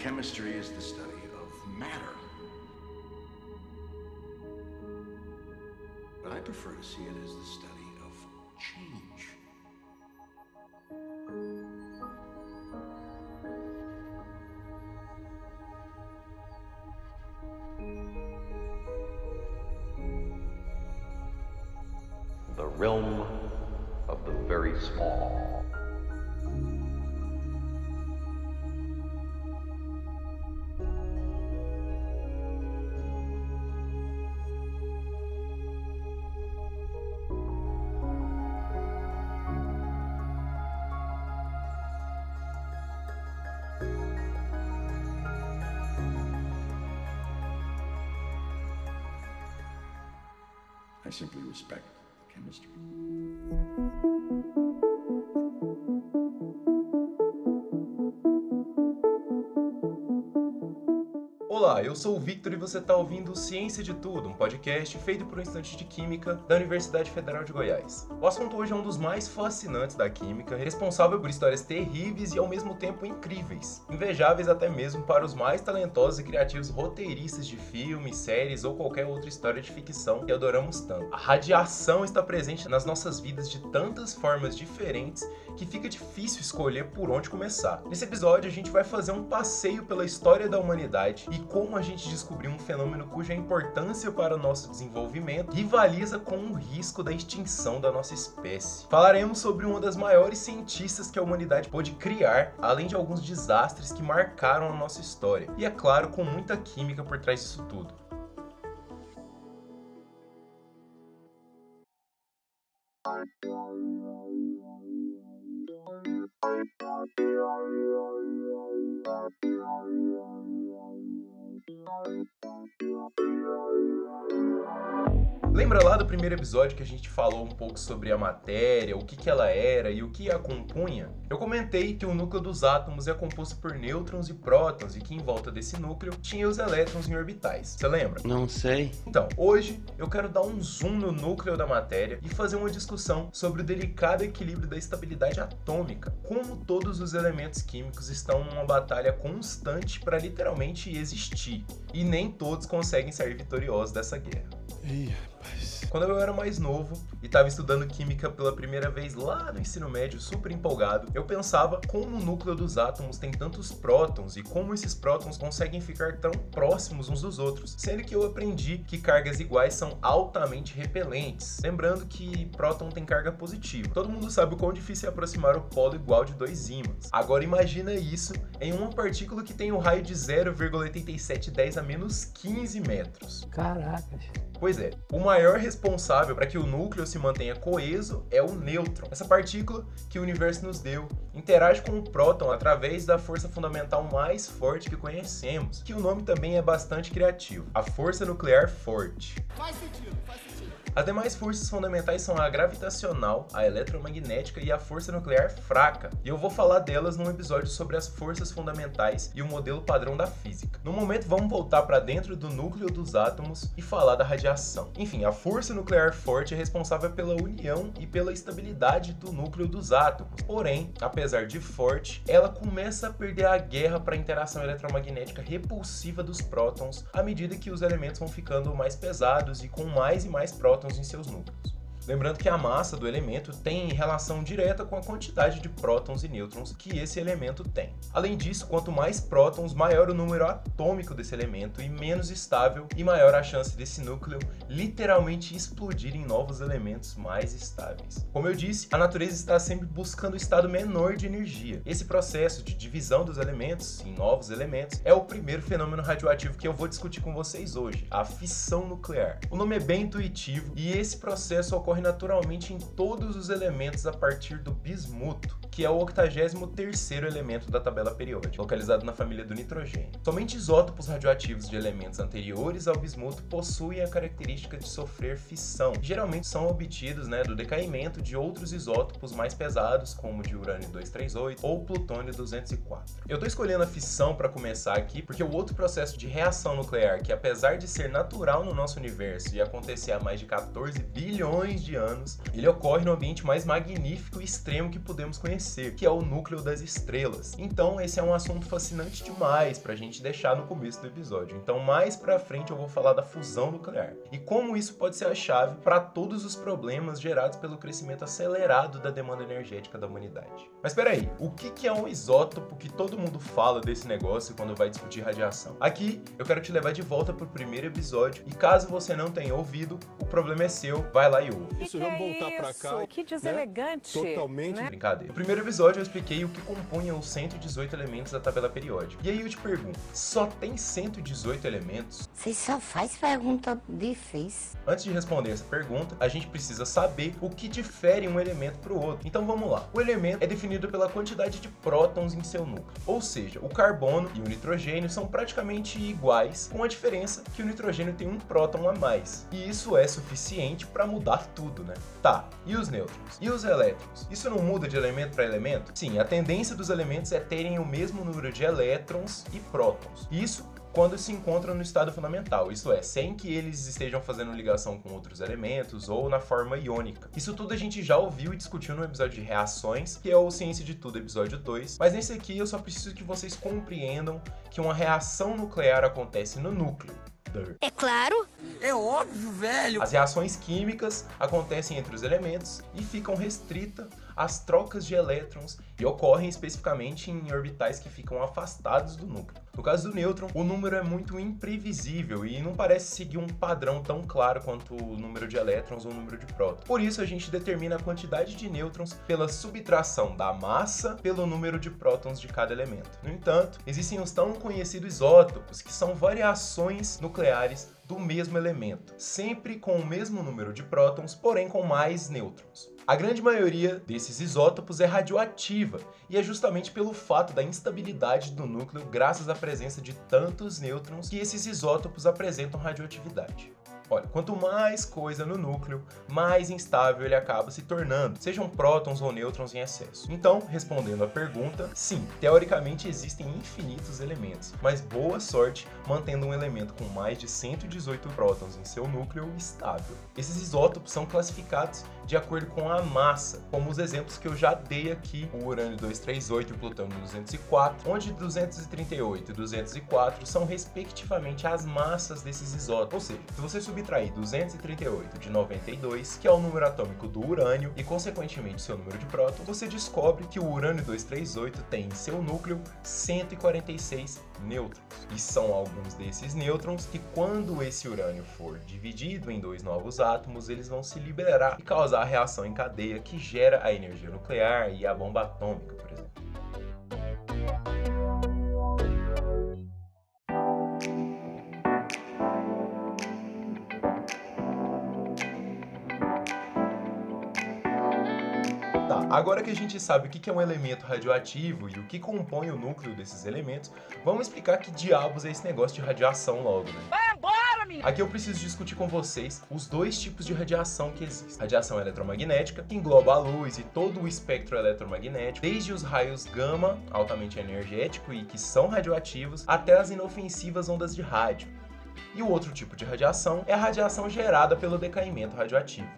Chemistry is the study simply respect the chemistry. Olá, eu sou o Victor e você está ouvindo Ciência de Tudo, um podcast feito por um estudante de Química da Universidade Federal de Goiás. O assunto hoje é um dos mais fascinantes da química, responsável por histórias terríveis e ao mesmo tempo incríveis, invejáveis até mesmo para os mais talentosos e criativos roteiristas de filmes, séries ou qualquer outra história de ficção que adoramos tanto. A radiação está presente nas nossas vidas de tantas formas diferentes que fica difícil escolher por onde começar. Nesse episódio a gente vai fazer um passeio pela história da humanidade e como a gente descobriu um fenômeno cuja importância para o nosso desenvolvimento rivaliza com o risco da extinção da nossa espécie. Falaremos sobre uma das maiores cientistas que a humanidade pôde criar, além de alguns desastres que marcaram a nossa história. E é claro, com muita química por trás disso tudo. Thank you. Lembra lá do primeiro episódio que a gente falou um pouco sobre a matéria, o que, que ela era e o que a compunha? Eu comentei que o núcleo dos átomos é composto por nêutrons e prótons e que em volta desse núcleo tinha os elétrons em orbitais. Você lembra? Não sei. Então, hoje eu quero dar um zoom no núcleo da matéria e fazer uma discussão sobre o delicado equilíbrio da estabilidade atômica, como todos os elementos químicos estão numa batalha constante para literalmente existir, e nem todos conseguem sair vitoriosos dessa guerra. Ih, rapaz. Quando eu era mais novo e estava estudando química pela primeira vez lá no ensino médio, super empolgado, eu pensava como o núcleo dos átomos tem tantos prótons e como esses prótons conseguem ficar tão próximos uns dos outros, sendo que eu aprendi que cargas iguais são altamente repelentes. Lembrando que próton tem carga positiva. Todo mundo sabe o quão difícil é aproximar o polo igual de dois ímãs. Agora imagina isso em uma partícula que tem um raio de 0,8710 a menos 15 metros. Caracas. Pois é, o maior responsável para que o núcleo se mantenha coeso é o nêutron. Essa partícula que o universo nos deu interage com o próton através da força fundamental mais forte que conhecemos, que o nome também é bastante criativo, a força nuclear forte. Faz sentido, faz sentido. As demais forças fundamentais são a gravitacional, a eletromagnética e a força nuclear fraca, e eu vou falar delas num episódio sobre as forças fundamentais e o modelo padrão da física. No momento, vamos voltar para dentro do núcleo dos átomos e falar da radiação. Enfim, a força nuclear forte é responsável pela união e pela estabilidade do núcleo dos átomos. Porém, apesar de forte, ela começa a perder a guerra para a interação eletromagnética repulsiva dos prótons à medida que os elementos vão ficando mais pesados e com mais e mais prótons em seus núcleos. Lembrando que a massa do elemento tem relação direta com a quantidade de prótons e nêutrons que esse elemento tem. Além disso, quanto mais prótons, maior o número atômico desse elemento e menos estável e maior a chance desse núcleo literalmente explodir em novos elementos mais estáveis. Como eu disse, a natureza está sempre buscando o estado menor de energia. Esse processo de divisão dos elementos em novos elementos é o primeiro fenômeno radioativo que eu vou discutir com vocês hoje, a fissão nuclear. O nome é bem intuitivo e esse processo ocorre naturalmente em todos os elementos a partir do bismuto, que é o 83º elemento da tabela periódica, localizado na família do nitrogênio. Somente isótopos radioativos de elementos anteriores ao bismuto possuem a característica de sofrer fissão. Geralmente são obtidos né, do decaimento de outros isótopos mais pesados, como de urânio 238 ou plutônio 204. Eu estou escolhendo a fissão para começar aqui porque o outro processo de reação nuclear, que apesar de ser natural no nosso universo e acontecer há mais de 14 bilhões de anos, ele ocorre no ambiente mais magnífico e extremo que podemos conhecer que é o núcleo das estrelas. Então, esse é um assunto fascinante demais pra gente deixar no começo do episódio. Então, mais pra frente eu vou falar da fusão nuclear e como isso pode ser a chave para todos os problemas gerados pelo crescimento acelerado da demanda energética da humanidade. Mas espera aí, o que é um isótopo que todo mundo fala desse negócio quando vai discutir radiação? Aqui eu quero te levar de volta pro primeiro episódio e caso você não tenha ouvido, o problema é seu, vai lá e ouve. Isso, vamos que é voltar pra isso? cá. Que né? deselegante. Totalmente. né? Brincadeira. No primeiro episódio eu expliquei o que compunham os 118 elementos da tabela periódica. E aí eu te pergunto, só tem 118 elementos? Você só faz pergunta difícil. Antes de responder essa pergunta, a gente precisa saber o que difere um elemento para o outro. Então vamos lá. O elemento é definido pela quantidade de prótons em seu núcleo. Ou seja, o carbono e o nitrogênio são praticamente iguais, com a diferença que o nitrogênio tem um próton a mais. E isso é suficiente para mudar tudo, né? Tá, e os nêutrons? E os elétrons? Isso não muda de elemento para elemento? Sim, a tendência dos elementos é terem o mesmo número de elétrons e prótons. Isso quando se encontram no estado fundamental, isto é, sem que eles estejam fazendo ligação com outros elementos ou na forma iônica. Isso tudo a gente já ouviu e discutiu no episódio de reações, que é o Ciência de Tudo, episódio 2, mas nesse aqui eu só preciso que vocês compreendam que uma reação nuclear acontece no núcleo. É claro. As reações químicas acontecem entre os elementos e ficam restritas às trocas de elétrons e ocorrem especificamente em orbitais que ficam afastados do núcleo. No caso do nêutron, o número é muito imprevisível e não parece seguir um padrão tão claro quanto o número de elétrons ou o número de prótons. Por isso, a gente determina a quantidade de nêutrons pela subtração da massa pelo número de prótons de cada elemento. No entanto, existem os tão conhecidos isótopos, que são variações nucleares do mesmo elemento, sempre com o mesmo número de prótons, porém com mais nêutrons. A grande maioria desses isótopos é radioativa, e é justamente pelo fato da instabilidade do núcleo, graças à presença de tantos nêutrons, que esses isótopos apresentam radioatividade. Olha, quanto mais coisa no núcleo, mais instável ele acaba se tornando, sejam prótons ou nêutrons em excesso. Então, respondendo à pergunta, sim, teoricamente existem infinitos elementos, mas boa sorte mantendo um elemento com mais de 118 prótons em seu núcleo estável. Esses isótopos são classificados de acordo com a massa, como os exemplos que eu já dei aqui, o urânio 238 e o plutônio 204, onde 238 e 204 são respectivamente as massas desses isótopos. Ou seja, se você subtrair 238 de 92, que é o número atômico do urânio, e consequentemente seu número de prótons, você descobre que o urânio 238 tem em seu núcleo 146 nêutrons. E são alguns desses nêutrons que, quando esse urânio for dividido em dois novos átomos, eles vão se liberar e causar a reação em cadeia que gera a energia nuclear e a bomba atômica, por exemplo. Tá, agora que a gente sabe o que é um elemento radioativo e o que compõe o núcleo desses elementos, vamos explicar que diabos é esse negócio de radiação logo, né? Aqui eu preciso discutir com vocês os dois tipos de radiação que existem. Radiação eletromagnética, que engloba a luz e todo o espectro eletromagnético, desde os raios gama, altamente energético e que são radioativos, até as inofensivas ondas de rádio. E o outro tipo de radiação é a radiação gerada pelo decaimento radioativo.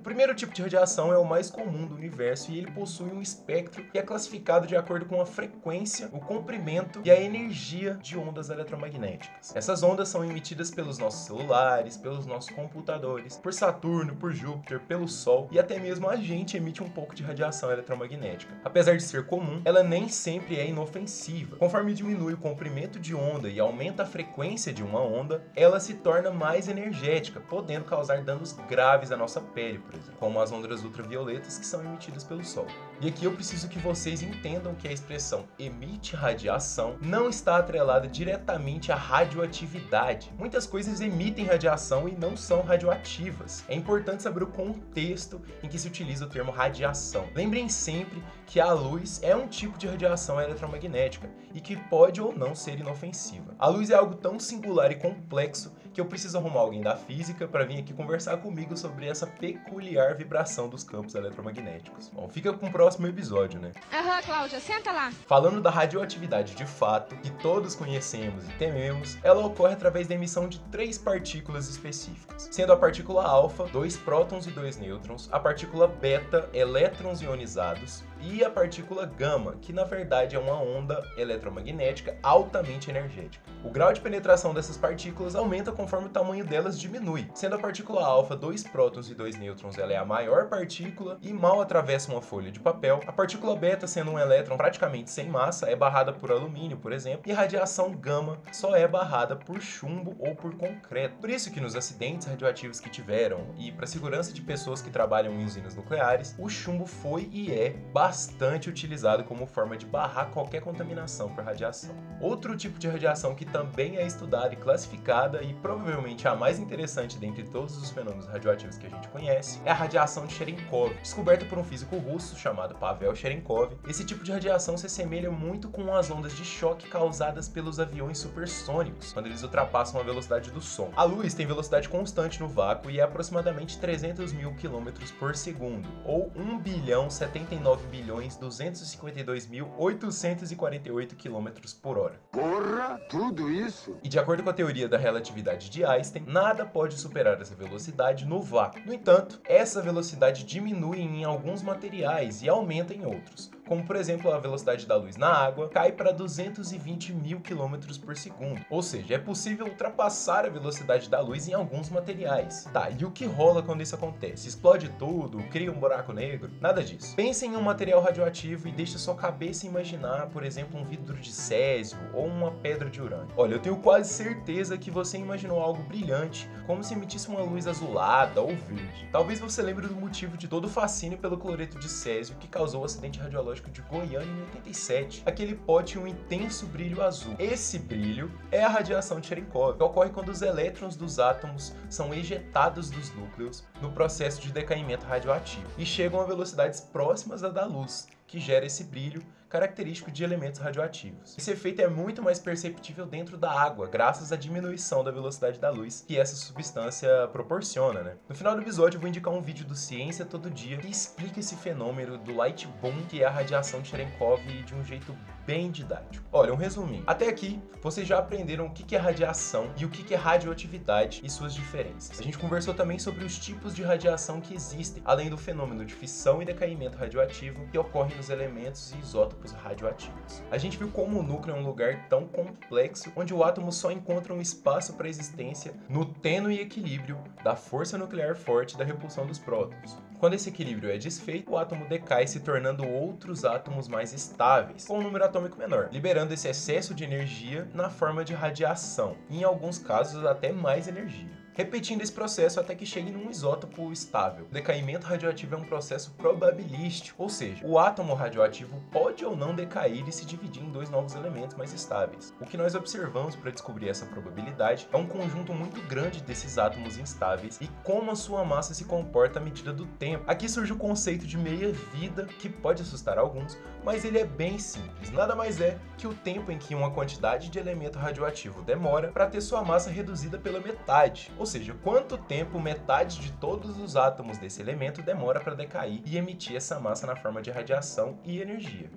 O primeiro tipo de radiação é o mais comum do universo e ele possui um espectro que é classificado de acordo com a frequência, o comprimento e a energia de ondas eletromagnéticas. Essas ondas são emitidas pelos nossos celulares, pelos nossos computadores, por Saturno, por Júpiter, pelo Sol e até mesmo a gente emite um pouco de radiação eletromagnética. Apesar de ser comum, ela nem sempre é inofensiva. Conforme diminui o comprimento de onda e aumenta a frequência de uma onda, ela se torna mais energética, podendo causar danos graves à nossa pele, por exemplo, como as ondas ultravioletas que são emitidas pelo Sol. E aqui eu preciso que vocês entendam que a expressão emite radiação não está atrelada diretamente à radioatividade. Muitas coisas emitem radiação e não são radioativas. É importante saber o contexto em que se utiliza o termo radiação. Lembrem sempre que a luz é um tipo de radiação eletromagnética e que pode ou não ser inofensiva. A luz é algo tão singular e complexo que eu preciso arrumar alguém da física para vir aqui conversar comigo sobre essa peculiar vibração dos campos eletromagnéticos. Bom, fica com o próximo episódio, né? Aham, Cláudia, senta lá. Falando da radioatividade de fato, que todos conhecemos e tememos, ela ocorre através da emissão de três partículas específicas, sendo a partícula alfa, dois prótons e dois nêutrons, a partícula beta, elétrons ionizados, e a partícula gama, que na verdade é uma onda eletromagnética altamente energética. O grau de penetração dessas partículas aumenta conforme o tamanho delas diminui, sendo a partícula alfa, dois prótons e dois nêutrons, ela é a maior partícula e mal atravessa uma folha de papel. A partícula beta, sendo um elétron praticamente sem massa, é barrada por alumínio, por exemplo, e a radiação gama só é barrada por chumbo ou por concreto. Por isso que nos acidentes radioativos que tiveram e para segurança de pessoas que trabalham em usinas nucleares, o chumbo foi e é bastante utilizado como forma de barrar qualquer contaminação por radiação. Outro tipo de radiação que também é estudada e classificada e provavelmente a mais interessante dentre todos os fenômenos radioativos que a gente conhece é a radiação de Cherenkov, descoberta por um físico russo chamado Pavel Cherenkov. Esse tipo de radiação se assemelha muito com as ondas de choque causadas pelos aviões supersônicos, quando eles ultrapassam a velocidade do som. A luz tem velocidade constante no vácuo e é aproximadamente 300 mil quilômetros por segundo, ou 1 bilhão 79 bilhões bilhões 252 mil 848 quilômetros por hora. Porra, tudo isso? E de acordo com a teoria da relatividade de Einstein, nada pode superar essa velocidade no vácuo. No entanto, essa velocidade diminui em alguns materiais e aumenta em outros como por exemplo a velocidade da luz na água, cai para 220 mil quilômetros por segundo. Ou seja, é possível ultrapassar a velocidade da luz em alguns materiais. Tá, e o que rola quando isso acontece? Explode tudo? Cria um buraco negro? Nada disso. Pense em um material radioativo e deixe sua cabeça imaginar, por exemplo, um vidro de césio ou uma pedra de urânio. Olha, eu tenho quase certeza que você imaginou algo brilhante, como se emitisse uma luz azulada ou verde. Talvez você lembre do motivo de todo o fascínio pelo cloreto de césio que causou o acidente radiológico de Goiânia em 87. Aquele pó tinha um intenso brilho azul. Esse brilho é a radiação de Cherenkov, que ocorre quando os elétrons dos átomos são ejetados dos núcleos no processo de decaimento radioativo e chegam a velocidades próximas da da luz, que gera esse brilho característico de elementos radioativos. Esse efeito é muito mais perceptível dentro da água, graças à diminuição da velocidade da luz que essa substância proporciona, né? No final do episódio eu vou indicar um vídeo do Ciência Todo Dia que explica esse fenômeno do light boom, que é a radiação de Cherenkov, de um jeito bem didático. Olha, um resuminho. Até aqui, vocês já aprenderam o que é radiação e o que é radioatividade e suas diferenças. A gente conversou também sobre os tipos de radiação que existem, além do fenômeno de fissão e decaimento radioativo que ocorre nos elementos e isótopos radioativos. A gente viu como o núcleo é um lugar tão complexo, onde o átomo só encontra um espaço para existência no tênue equilíbrio da força nuclear forte da repulsão dos prótons. Quando esse equilíbrio é desfeito, o átomo decai, se tornando outros átomos mais estáveis, com um número atômico menor, liberando esse excesso de energia na forma de radiação, em alguns casos até mais energia repetindo esse processo até que chegue num isótopo estável. O decaimento radioativo é um processo probabilístico, ou seja, o átomo radioativo pode ou não decair e se dividir em dois novos elementos mais estáveis. O que nós observamos para descobrir essa probabilidade é um conjunto muito grande desses átomos instáveis e como a sua massa se comporta à medida do tempo. Aqui surge o conceito de meia-vida, que pode assustar alguns, mas ele é bem simples. Nada mais é que o tempo em que uma quantidade de elemento radioativo demora para ter sua massa reduzida pela metade, ou seja, quanto tempo metade de todos os átomos desse elemento demora para decair e emitir essa massa na forma de radiação e energia.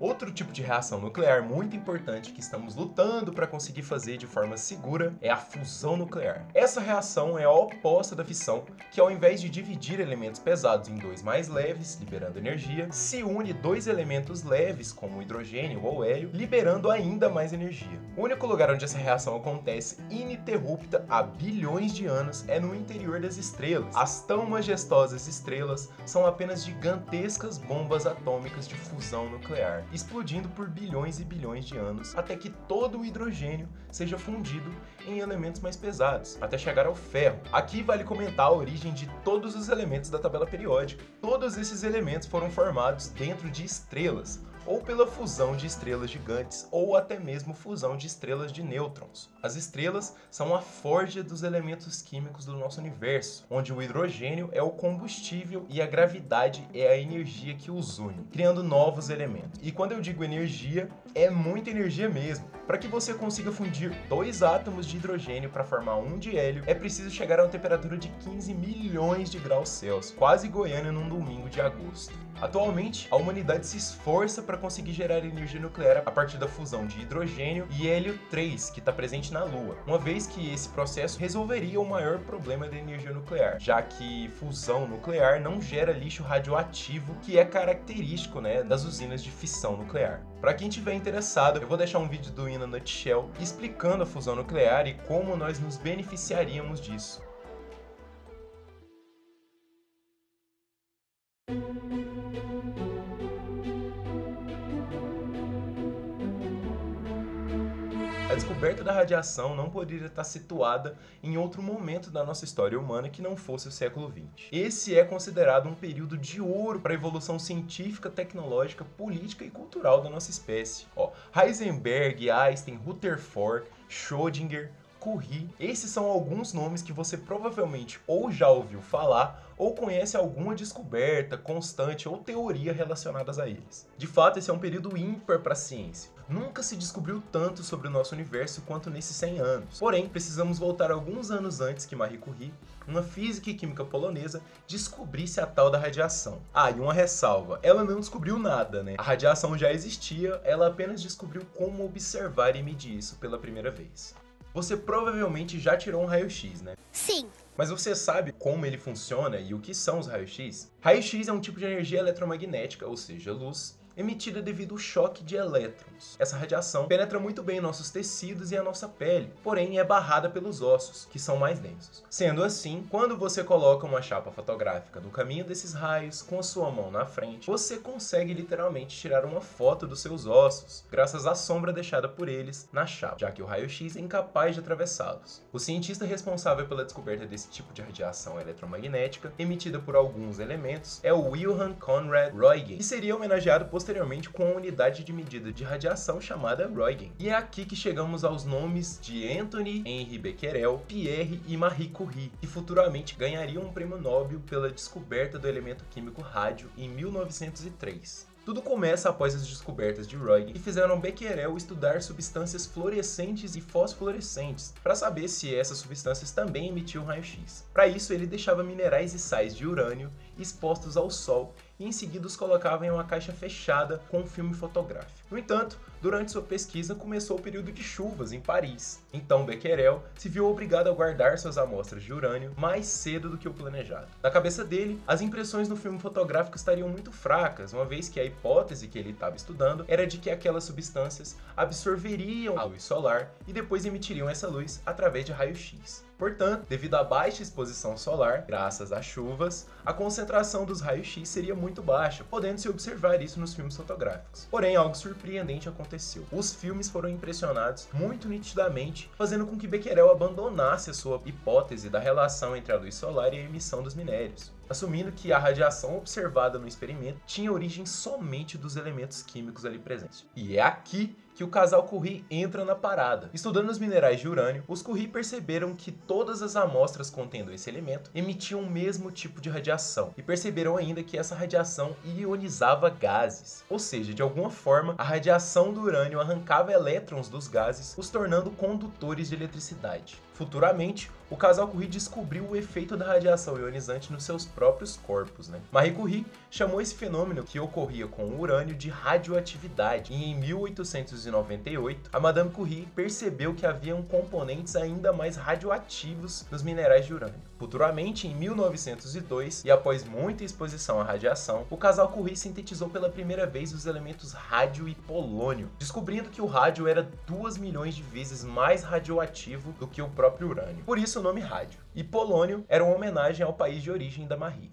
Outro tipo de reação nuclear muito importante que estamos lutando para conseguir fazer de forma segura é a fusão nuclear. Essa reação é a oposta da fissão, que ao invés de dividir elementos pesados em dois mais leves, liberando energia, se une dois elementos leves, como hidrogênio ou hélio, liberando ainda mais energia. O único lugar onde essa reação acontece ininterrupta há bilhões de anos é no interior das estrelas. As tão majestosas estrelas são apenas gigantescas bombas atômicas de fusão nuclear explodindo por bilhões e bilhões de anos, até que todo o hidrogênio seja fundido em elementos mais pesados, até chegar ao ferro. Aqui vale comentar a origem de todos os elementos da tabela periódica. Todos esses elementos foram formados dentro de estrelas, ou pela fusão de estrelas gigantes, ou até mesmo fusão de estrelas de nêutrons. As estrelas são a forja dos elementos químicos do nosso universo, onde o hidrogênio é o combustível e a gravidade é a energia que os une, criando novos elementos. E quando eu digo energia, é muita energia mesmo. Para que você consiga fundir dois átomos de hidrogênio para formar um de hélio, é preciso chegar a uma temperatura de 15 milhões de graus Celsius, quase Goiânia num domingo de agosto. Atualmente, a humanidade se esforça para conseguir gerar energia nuclear a partir da fusão de hidrogênio e hélio 3, que está presente na Lua, uma vez que esse processo resolveria o maior problema da energia nuclear, já que fusão nuclear não gera lixo radioativo, que é característico né, das usinas de fissão nuclear. Para quem tiver interessado, eu vou deixar um vídeo do Ina Nutshell explicando a fusão nuclear e como nós nos beneficiaríamos disso. Descoberta da radiação não poderia estar situada em outro momento da nossa história humana que não fosse o século XX. Esse é considerado um período de ouro para a evolução científica, tecnológica, política e cultural da nossa espécie. Ó, Heisenberg, Einstein, Rutherford, Schrödinger, Curie, esses são alguns nomes que você provavelmente ou já ouviu falar ou conhece alguma descoberta, constante ou teoria relacionadas a eles. De fato, esse é um período ímpar para a ciência. Nunca se descobriu tanto sobre o nosso universo quanto nesses 100 anos. Porém, precisamos voltar alguns anos antes que Marie Curie, uma física e química polonesa, descobrisse a tal da radiação. Ah, e uma ressalva, ela não descobriu nada, né? A radiação já existia, ela apenas descobriu como observar e medir isso pela primeira vez. Você provavelmente já tirou um raio-x, né? Sim. Mas você sabe como ele funciona e o que são os raios-x? Raio-x é um tipo de energia eletromagnética, ou seja, luz, emitida devido ao choque de elétrons. Essa radiação penetra muito bem em nossos tecidos e a nossa pele, porém é barrada pelos ossos, que são mais densos. Sendo assim, quando você coloca uma chapa fotográfica no caminho desses raios com a sua mão na frente, você consegue literalmente tirar uma foto dos seus ossos, graças à sombra deixada por eles na chapa, já que o raio-x é incapaz de atravessá-los. O cientista responsável pela descoberta desse tipo de radiação eletromagnética, emitida por alguns elementos, é o Wilhelm Conrad Roentgen, que seria homenageado posteriormente com a unidade de medida de radiação chamada Roentgen. E é aqui que chegamos aos nomes de Anthony Henry Becquerel, Pierre e Marie Curie, que futuramente ganhariam um prêmio Nobel pela descoberta do elemento químico rádio em 1903. Tudo começa após as descobertas de Roentgen que fizeram Becquerel estudar substâncias fluorescentes e fosforescentes para saber se essas substâncias também emitiam raio-x. Para isso, ele deixava minerais e sais de urânio expostos ao sol e em seguida os colocava em uma caixa fechada com um filme fotográfico. No entanto, durante sua pesquisa começou o período de chuvas em Paris. Então Becquerel se viu obrigado a guardar suas amostras de urânio mais cedo do que o planejado. Na cabeça dele, as impressões no filme fotográfico estariam muito fracas, uma vez que a hipótese que ele estava estudando era de que aquelas substâncias absorveriam a luz solar e depois emitiriam essa luz através de raio-x. Portanto, devido à baixa exposição solar, graças às chuvas, a concentração dos raios-x seria muito baixa, podendo-se observar isso nos filmes fotográficos. Porém, algo surpreendente aconteceu. Os filmes foram impressionados muito nitidamente, fazendo com que Becquerel abandonasse a sua hipótese da relação entre a luz solar e a emissão dos minérios assumindo que a radiação observada no experimento tinha origem somente dos elementos químicos ali presentes. E é aqui que o casal Curie entra na parada. Estudando os minerais de urânio, os Curie perceberam que todas as amostras contendo esse elemento emitiam o mesmo tipo de radiação e perceberam ainda que essa radiação ionizava gases. Ou seja, de alguma forma, a radiação do urânio arrancava elétrons dos gases, os tornando condutores de eletricidade. Futuramente, o casal Curie descobriu o efeito da radiação ionizante nos seus próprios corpos. Né? Marie Curie chamou esse fenômeno que ocorria com o urânio de radioatividade e em 1898 a Madame Curie percebeu que haviam componentes ainda mais radioativos nos minerais de urânio. Futuramente, em 1902, e após muita exposição à radiação, o casal Curie sintetizou pela primeira vez os elementos rádio e polônio, descobrindo que o rádio era 2 milhões de vezes mais radioativo do que o próprio urânio. Por isso o nome rádio. E polônio era uma homenagem ao país de origem da Marie.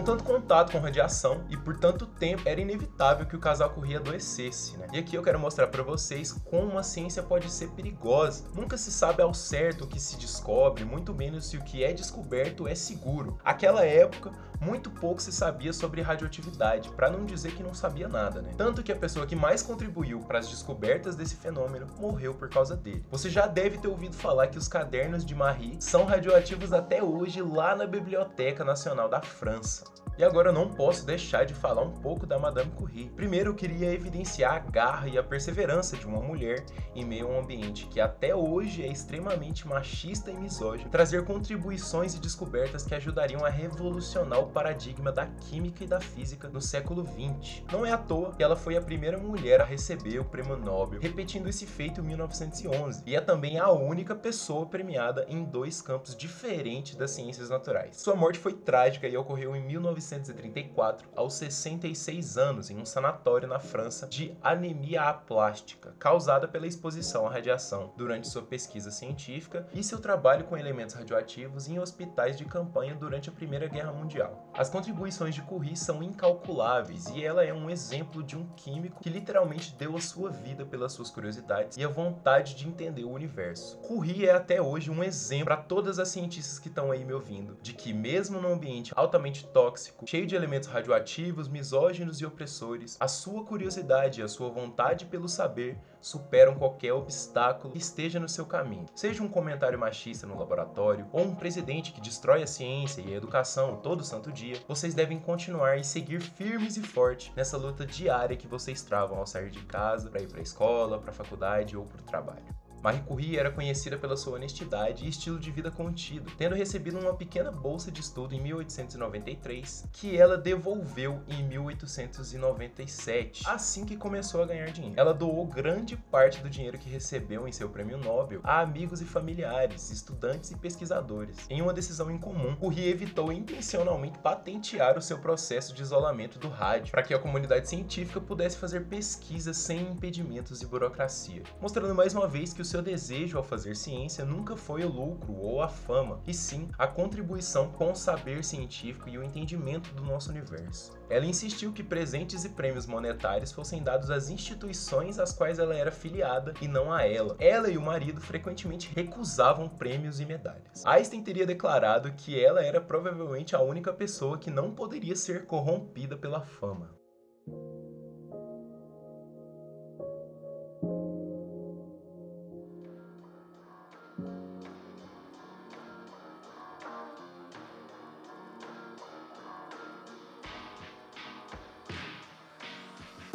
Com tanto contato com radiação e por tanto tempo, era inevitável que o casal Curie adoecesse, né? E aqui eu quero mostrar para vocês como a ciência pode ser perigosa. Nunca se sabe ao certo o que se descobre, muito menos se o que é descoberto é seguro. Aquela época, muito pouco se sabia sobre radioatividade, para não dizer que não sabia nada, né? Tanto que a pessoa que mais contribuiu para as descobertas desse fenômeno morreu por causa dele. Você já deve ter ouvido falar que os cadernos de Marie são radioativos até hoje lá na Biblioteca Nacional da França. E agora eu não posso deixar de falar um pouco da Madame Curie. Primeiro eu queria evidenciar a garra e a perseverança de uma mulher em meio a um ambiente que até hoje é extremamente machista e misógino, trazer contribuições e descobertas que ajudariam a revolucionar o paradigma da química e da física no século XX. Não é à toa que ela foi a primeira mulher a receber o prêmio Nobel, repetindo esse feito em 1911, e é também a única pessoa premiada em dois campos diferentes das ciências naturais. Sua morte foi trágica e ocorreu em 19 1934, aos 66 anos, em um sanatório na França, de anemia aplástica, causada pela exposição à radiação durante sua pesquisa científica e seu trabalho com elementos radioativos em hospitais de campanha durante a Primeira Guerra Mundial. As contribuições de Curie são incalculáveis e ela é um exemplo de um químico que literalmente deu a sua vida pelas suas curiosidades e a vontade de entender o universo. Curie é até hoje um exemplo para todas as cientistas que estão aí me ouvindo, de que mesmo num ambiente altamente tóxico, cheio de elementos radioativos, misóginos e opressores, a sua curiosidade e a sua vontade pelo saber superam qualquer obstáculo que esteja no seu caminho. Seja um comentário machista no laboratório ou um presidente que destrói a ciência e a educação todo santo dia, vocês devem continuar e seguir firmes e fortes nessa luta diária que vocês travam ao sair de casa, para ir para a escola, para a faculdade ou para o trabalho. Marie Curie era conhecida pela sua honestidade e estilo de vida contido, tendo recebido uma pequena bolsa de estudo em 1893, que ela devolveu em 1897, assim que começou a ganhar dinheiro. Ela doou grande parte do dinheiro que recebeu em seu prêmio Nobel a amigos e familiares, estudantes e pesquisadores. Em uma decisão incomum, Curie evitou intencionalmente patentear o seu processo de isolamento do rádio, para que a comunidade científica pudesse fazer pesquisas sem impedimentos e burocracia, mostrando mais uma vez que o seu desejo ao fazer ciência nunca foi o lucro ou a fama, e sim a contribuição com o saber científico e o entendimento do nosso universo. Ela insistiu que presentes e prêmios monetários fossem dados às instituições às quais ela era filiada e não a ela. Ela e o marido frequentemente recusavam prêmios e medalhas. Einstein teria declarado que ela era provavelmente a única pessoa que não poderia ser corrompida pela fama.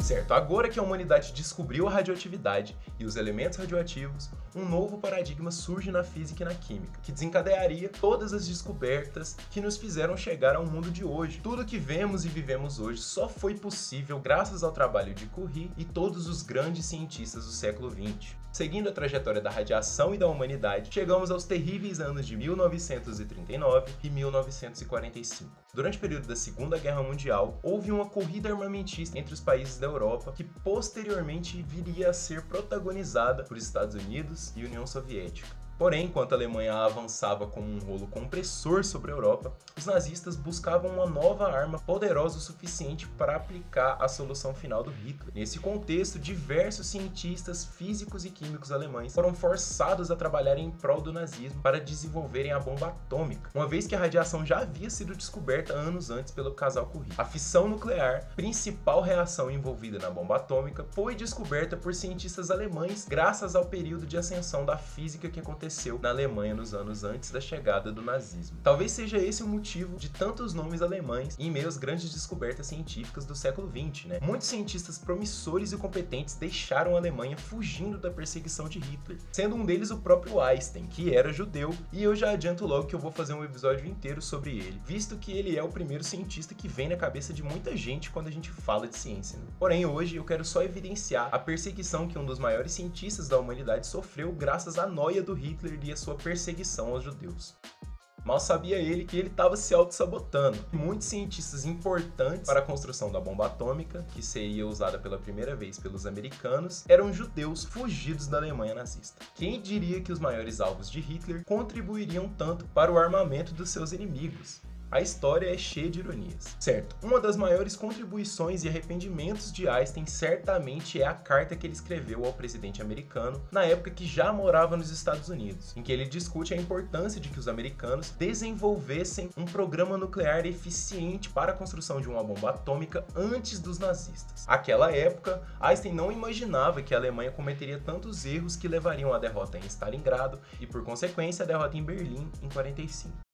Certo, agora que a humanidade descobriu a radioatividade e os elementos radioativos, um novo paradigma surge na física e na química, que desencadearia todas as descobertas que nos fizeram chegar ao mundo de hoje. Tudo que vemos e vivemos hoje só foi possível graças ao trabalho de Curie e todos os grandes cientistas do século XX. Seguindo a trajetória da radiação e da humanidade, chegamos aos terríveis anos de 1939 e 1945. Durante o período da Segunda Guerra Mundial, houve uma corrida armamentista entre os países da Europa que posteriormente viria a ser protagonizada por Estados Unidos e União Soviética. Porém, enquanto a Alemanha avançava como um rolo compressor sobre a Europa, os nazistas buscavam uma nova arma poderosa o suficiente para aplicar a solução final do Hitler. Nesse contexto, diversos cientistas físicos e químicos alemães foram forçados a trabalhar em prol do nazismo para desenvolverem a bomba atômica, uma vez que a radiação já havia sido descoberta anos antes pelo casal Curie. A fissão nuclear, principal reação envolvida na bomba atômica, foi descoberta por cientistas alemães graças ao período de ascensão da física que aconteceu aconteceu na Alemanha nos anos antes da chegada do nazismo. Talvez seja esse o motivo de tantos nomes alemães em meio às grandes descobertas científicas do século XX, né? Muitos cientistas promissores e competentes deixaram a Alemanha fugindo da perseguição de Hitler, sendo um deles o próprio Einstein, que era judeu, e eu já adianto logo que eu vou fazer um episódio inteiro sobre ele, visto que ele é o primeiro cientista que vem na cabeça de muita gente quando a gente fala de ciência. Né? Porém, hoje eu quero só evidenciar a perseguição que um dos maiores cientistas da humanidade sofreu graças à noia do Hitler Hitler e a sua perseguição aos judeus. Mal sabia ele que ele estava se auto-sabotando. Muitos cientistas importantes para a construção da bomba atômica, que seria usada pela primeira vez pelos americanos, eram judeus fugidos da Alemanha nazista. Quem diria que os maiores alvos de Hitler contribuiriam tanto para o armamento dos seus inimigos? A história é cheia de ironias. Certo, uma das maiores contribuições e arrependimentos de Einstein certamente é a carta que ele escreveu ao presidente americano na época que já morava nos Estados Unidos, em que ele discute a importância de que os americanos desenvolvessem um programa nuclear eficiente para a construção de uma bomba atômica antes dos nazistas. Aquela época, Einstein não imaginava que a Alemanha cometeria tantos erros que levariam à derrota em Stalingrado e, por consequência, a derrota em Berlim em 45.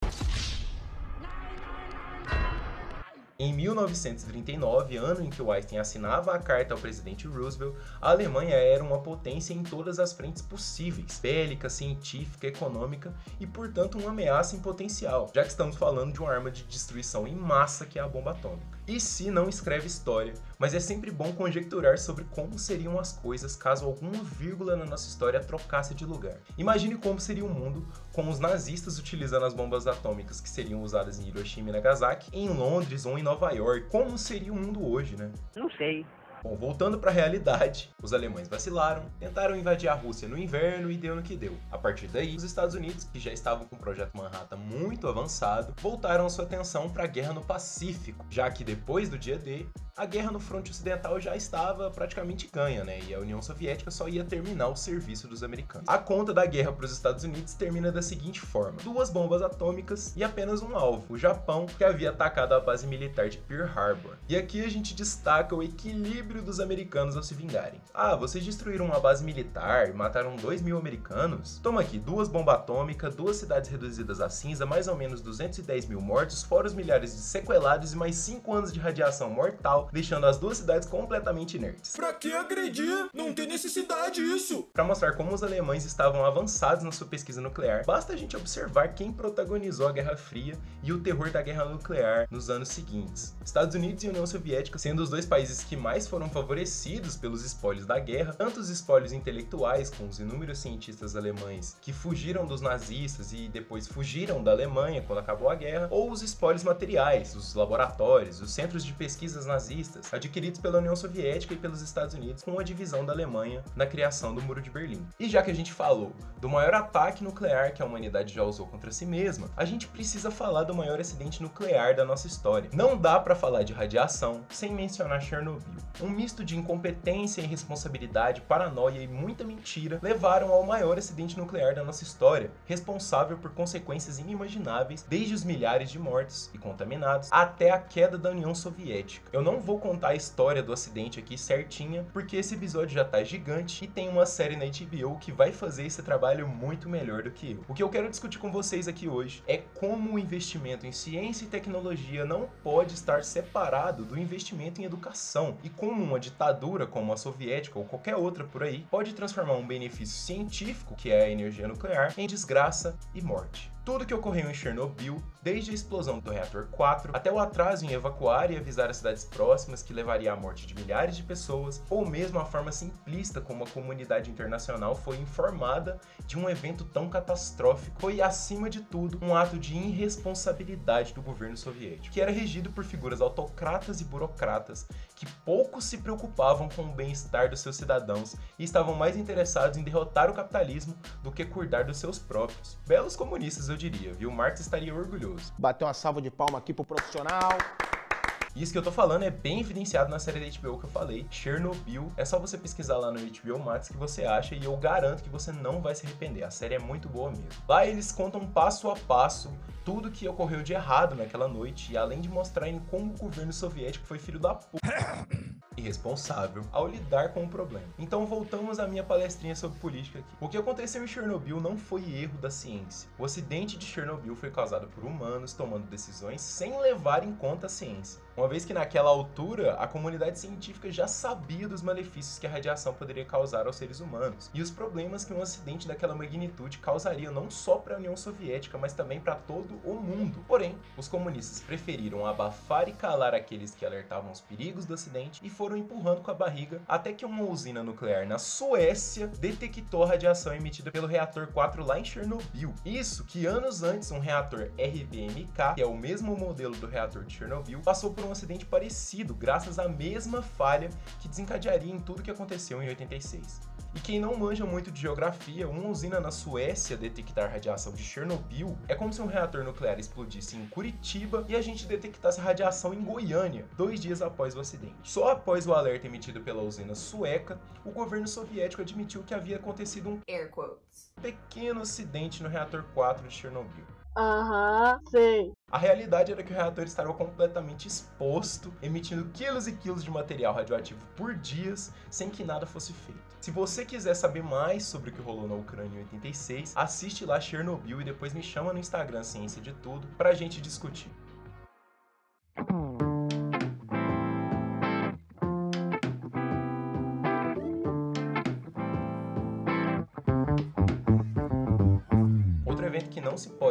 Em 1939, ano em que Einstein assinava a carta ao presidente Roosevelt, a Alemanha era uma potência em todas as frentes possíveis, bélica, científica, econômica e, portanto, uma ameaça em potencial, já que estamos falando de uma arma de destruição em massa que é a bomba atômica. E se não escreve história, mas é sempre bom conjecturar sobre como seriam as coisas caso alguma vírgula na nossa história trocasse de lugar. Imagine como seria o mundo com os nazistas utilizando as bombas atômicas que seriam usadas em Hiroshima e Nagasaki, em Londres ou em Nova York. Como seria o mundo hoje, né? Não sei. Bom, voltando para a realidade, os alemães vacilaram, tentaram invadir a Rússia no inverno e deu no que deu. A partir daí, os Estados Unidos, que já estavam com o projeto Manhattan muito avançado, voltaram sua atenção para a guerra no Pacífico, já que depois do dia D, a guerra no fronte ocidental já estava praticamente ganha, né? E a União Soviética só ia terminar o serviço dos americanos. A conta da guerra para os Estados Unidos termina da seguinte forma: duas bombas atômicas e apenas um alvo, o Japão, que havia atacado a base militar de Pearl Harbor. E aqui a gente destaca o equilíbrio dos americanos ao se vingarem. Ah, vocês destruíram uma base militar e mataram 2 mil americanos? Toma aqui, duas bombas atômicas, duas cidades reduzidas a cinza, mais ou menos 210 mil mortos, fora os milhares de sequelados e mais 5 anos de radiação mortal deixando as duas cidades completamente inertes. Pra que agredir? Não tem necessidade isso! Para mostrar como os alemães estavam avançados na sua pesquisa nuclear, basta a gente observar quem protagonizou a Guerra Fria e o terror da guerra nuclear nos anos seguintes. Estados Unidos e União Soviética sendo os dois países que mais foram favorecidos pelos espólios da guerra, tanto os espólios intelectuais com os inúmeros cientistas alemães que fugiram dos nazistas e depois fugiram da Alemanha quando acabou a guerra, ou os espólios materiais, os laboratórios, os centros de pesquisas nazistas nazistas, adquiridos pela União Soviética e pelos Estados Unidos com a divisão da Alemanha na criação do Muro de Berlim. E já que a gente falou do maior ataque nuclear que a humanidade já usou contra si mesma, a gente precisa falar do maior acidente nuclear da nossa história. Não dá para falar de radiação sem mencionar Chernobyl. Um misto de incompetência, irresponsabilidade, paranoia e muita mentira levaram ao maior acidente nuclear da nossa história, responsável por consequências inimagináveis, desde os milhares de mortos e contaminados até a queda da União Soviética. Eu não vou contar a história do acidente aqui certinha, porque esse episódio já tá gigante e tem uma série na HBO que vai fazer esse trabalho muito melhor do que eu. O que eu quero discutir com vocês aqui hoje é como o investimento em ciência e tecnologia não pode estar separado do investimento em educação e como uma ditadura como a soviética ou qualquer outra por aí pode transformar um benefício científico, que é a energia nuclear, em desgraça e morte. Tudo que ocorreu em Chernobyl, desde a explosão do reator 4 até o atraso em evacuar e avisar as cidades próximas que levaria à morte de milhares de pessoas, ou mesmo a forma simplista como a comunidade internacional foi informada de um evento tão catastrófico, foi acima de tudo um ato de irresponsabilidade do governo soviético, que era regido por figuras autocratas e burocratas que pouco se preocupavam com o bem-estar dos seus cidadãos e estavam mais interessados em derrotar o capitalismo do que cuidar dos seus próprios. Belos comunistas eu diria, viu? Marx estaria orgulhoso. Bater uma salva de palma aqui pro profissional. Isso que eu tô falando é bem evidenciado na série da HBO que eu falei, Chernobyl. É só você pesquisar lá no HBO Max que você acha e eu garanto que você não vai se arrepender. A série é muito boa mesmo. Lá eles contam passo a passo tudo que ocorreu de errado naquela noite e além de mostrarem como o governo soviético foi filho da puta irresponsável ao lidar com o problema. Então voltamos à minha palestrinha sobre política aqui. O que aconteceu em Chernobyl não foi erro da ciência. O acidente de Chernobyl foi causado por humanos tomando decisões sem levar em conta a ciência. Uma vez que naquela altura a comunidade científica já sabia dos malefícios que a radiação poderia causar aos seres humanos e os problemas que um acidente daquela magnitude causaria não só para a União Soviética, mas também para todo o mundo. Porém, os comunistas preferiram abafar e calar aqueles que alertavam os perigos do acidente e foram empurrando com a barriga até que uma usina nuclear na Suécia detectou a radiação emitida pelo reator 4 lá em Chernobyl. Isso que anos antes um reator RBMK, que é o mesmo modelo do reator de Chernobyl, passou por um acidente parecido, graças à mesma falha que desencadearia em tudo que aconteceu em 86. E quem não manja muito de geografia, uma usina na Suécia detectar radiação de Chernobyl é como se um reator nuclear explodisse em Curitiba e a gente detectasse radiação em Goiânia, dois dias após o acidente. Só após o alerta emitido pela usina sueca, o governo soviético admitiu que havia acontecido um Air quotes. pequeno acidente no reator 4 de Chernobyl. Aham, sei. A realidade era que o reator estava completamente exposto, emitindo quilos e quilos de material radioativo por dias, sem que nada fosse feito. Se você quiser saber mais sobre o que rolou na Ucrânia em 86, assiste lá Chernobyl e depois me chama no Instagram Ciência de Tudo pra gente discutir.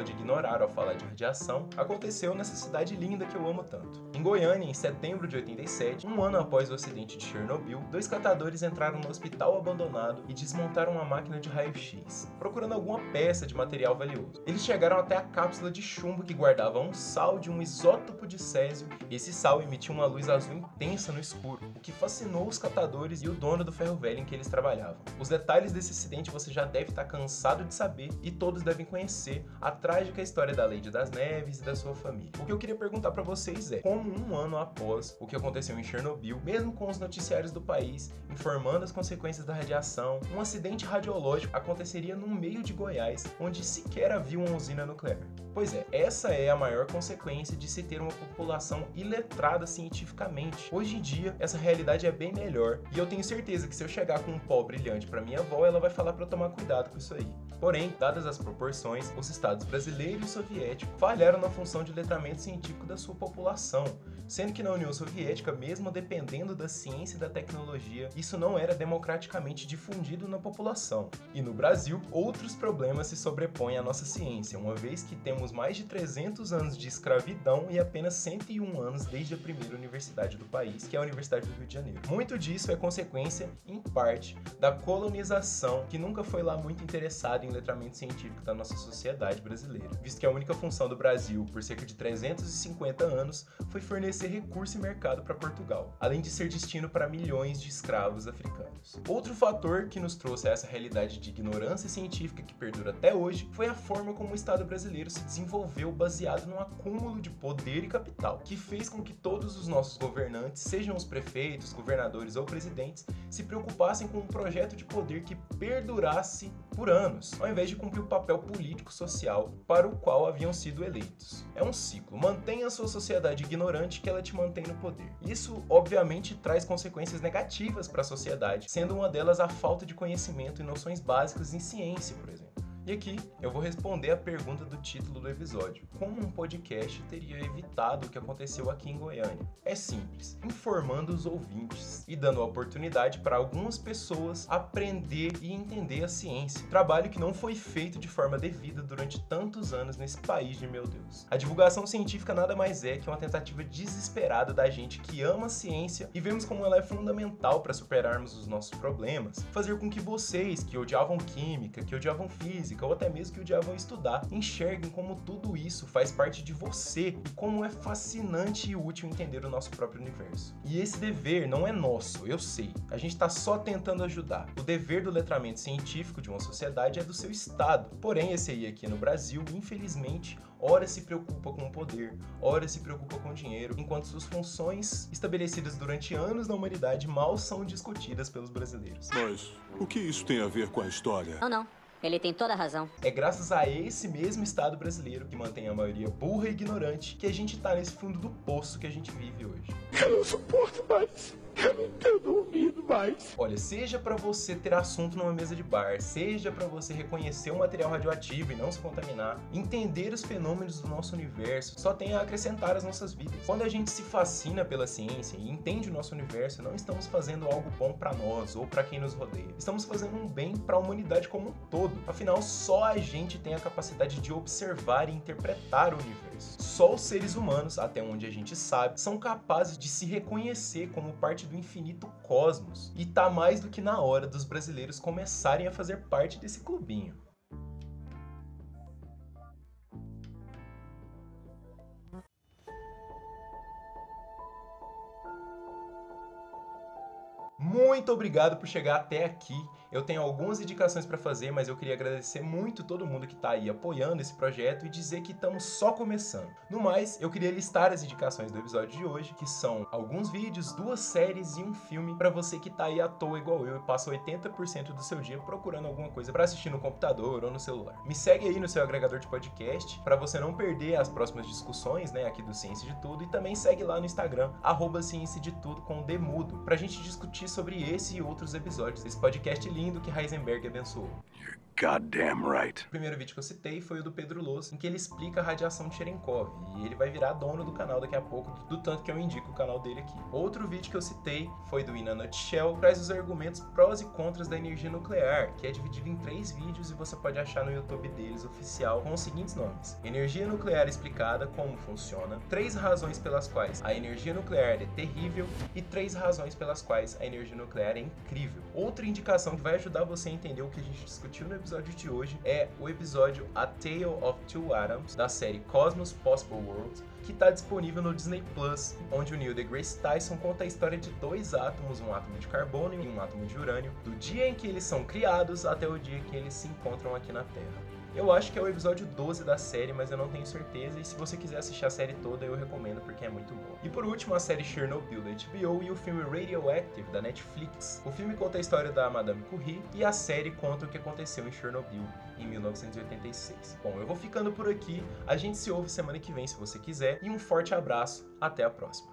Pode ignorar ao falar de radiação aconteceu nessa cidade linda que eu amo tanto. Em Goiânia, em setembro de 87, um ano após o acidente de Chernobyl, dois catadores entraram no hospital abandonado e desmontaram uma máquina de raio-x, procurando alguma peça de material valioso. Eles chegaram até a cápsula de chumbo que guardava um sal de um isótopo de césio, e esse sal emitia uma luz azul intensa no escuro, o que fascinou os catadores e o dono do ferro velho em que eles trabalhavam. Os detalhes desse acidente você já deve estar cansado de saber e todos devem conhecer a trágica história da Lady das Neves e da sua família. O que eu queria perguntar para vocês é: como um ano após o que aconteceu em Chernobyl, mesmo com os noticiários do país informando as consequências da radiação, um acidente radiológico aconteceria no meio de Goiás, onde sequer havia uma usina nuclear? Pois é, essa é a maior consequência de se ter uma população iletrada cientificamente. Hoje em dia, essa realidade é bem melhor, e eu tenho certeza que se eu chegar com um pó brilhante para minha avó, ela vai falar para tomar cuidado com isso aí. Porém, dadas as proporções, os estados brasileiro e soviético falharam na função de letramento científico da sua população, sendo que na União Soviética, mesmo dependendo da ciência e da tecnologia, isso não era democraticamente difundido na população. E no Brasil, outros problemas se sobrepõem à nossa ciência, uma vez que temos mais de 300 anos de escravidão e apenas 101 anos desde a primeira universidade do país, que é a Universidade do Rio de Janeiro. Muito disso é consequência, em parte, da colonização, que nunca foi lá muito interessada em letramento científico da nossa sociedade brasileira, visto que a única função do Brasil, por cerca de 350 anos, foi fornecer recurso e mercado para Portugal, além de ser destino para milhões de escravos africanos. Outro fator que nos trouxe a essa realidade de ignorância científica que perdura até hoje foi a forma como o Estado brasileiro se desenvolveu baseado num acúmulo de poder e capital, que fez com que todos os nossos governantes, sejam os prefeitos, governadores ou presidentes, se preocupassem com um projeto de poder que perdurasse por anos, ao invés de cumprir o papel político-social para o qual haviam sido eleitos. É um ciclo. Mantenha a sua sociedade ignorante que ela te mantém no poder. Isso, obviamente, traz consequências negativas para a sociedade, sendo uma delas a falta de conhecimento e noções básicas em ciência, por exemplo. E aqui eu vou responder a pergunta do título do episódio: Como um podcast teria evitado o que aconteceu aqui em Goiânia? É simples, informando os ouvintes e dando a oportunidade para algumas pessoas aprender e entender a ciência. Trabalho que não foi feito de forma devida durante tantos anos nesse país de meu Deus. A divulgação científica nada mais é que uma tentativa desesperada da gente que ama a ciência e vemos como ela é fundamental para superarmos os nossos problemas, fazer com que vocês que odiavam química, que odiavam física, ou até mesmo que odiavam estudar, enxerguem como tudo isso faz parte de você e como é fascinante e útil entender o nosso próprio universo. E esse dever não é nosso, eu sei. A gente está só tentando ajudar. O dever do letramento científico de uma sociedade é do seu Estado. Porém, esse aí aqui no Brasil, infelizmente, ora se preocupa com o poder, ora se preocupa com o dinheiro, enquanto suas funções estabelecidas durante anos na humanidade mal são discutidas pelos brasileiros. Mas o que isso tem a ver com a história? Não, não. Ele tem toda a razão. É graças a esse mesmo Estado brasileiro, que mantém a maioria burra e ignorante, que a gente tá nesse fundo do poço que a gente vive hoje. Eu não suporto mais. Eu não mais. Olha, seja para você ter assunto numa mesa de bar, seja para você reconhecer o material radioativo e não se contaminar, entender os fenômenos do nosso universo, só tem a acrescentar às nossas vidas. Quando a gente se fascina pela ciência e entende o nosso universo, não estamos fazendo algo bom para nós ou para quem nos rodeia. Estamos fazendo um bem para a humanidade como um todo. Afinal, só a gente tem a capacidade de observar e interpretar o universo. Só os seres humanos, até onde a gente sabe, são capazes de se reconhecer como parte do infinito cosmos. E tá mais do que na hora dos brasileiros começarem a fazer parte desse clubinho. Muito obrigado por chegar até aqui Eu tenho algumas indicações para fazer, mas eu queria agradecer muito todo mundo que tá aí apoiando esse projeto e dizer que estamos só começando. No mais, eu queria listar as indicações do episódio de hoje, que são alguns vídeos, duas séries e um filme para você que tá aí à toa igual eu e passa 80% do seu dia procurando alguma coisa para assistir no computador ou no celular. Me segue aí no seu agregador de podcast para você não perder as próximas discussões, né, aqui do Ciência de Tudo e também segue lá no Instagram Ciência de Tudo com Demudo pra gente discutir sobre esse e outros episódios desse podcast lindo que Heisenberg abençoou. Goddamn right. O primeiro vídeo que eu citei foi o do Pedro Loss, em que ele explica a radiação de Cherenkov, e ele vai virar dono do canal daqui a pouco, do tanto que eu indico o canal dele aqui. Outro vídeo que eu citei foi do In a Nutshell, traz os argumentos prós e contras da energia nuclear, que é dividido em três vídeos e você pode achar no YouTube deles oficial com os seguintes nomes: Energia nuclear explicada, como funciona, três razões pelas quais a energia nuclear é terrível e três razões pelas quais a energia nuclear é incrível. Outra indicação que vai ajudar você a entender o que a gente discutiu no episódio de hoje é o episódio A Tale of Two Atoms, da série Cosmos Possible Worlds, que está disponível no Disney Plus, onde o Neil deGrasse Tyson conta a história de dois átomos, um átomo de carbono e um átomo de urânio, do dia em que eles são criados até o dia em que eles se encontram aqui na Terra. Eu acho que é o episódio 12 da série, mas eu não tenho certeza. E se você quiser assistir a série toda, eu recomendo porque é muito boa. E por último, a série Chernobyl da HBO e o filme Radioactive da Netflix. O filme conta a história da Madame Curie e a série conta o que aconteceu em Chernobyl em 1986. Bom, eu vou ficando por aqui. A gente se ouve semana que vem se você quiser. E um forte abraço. Até a próxima.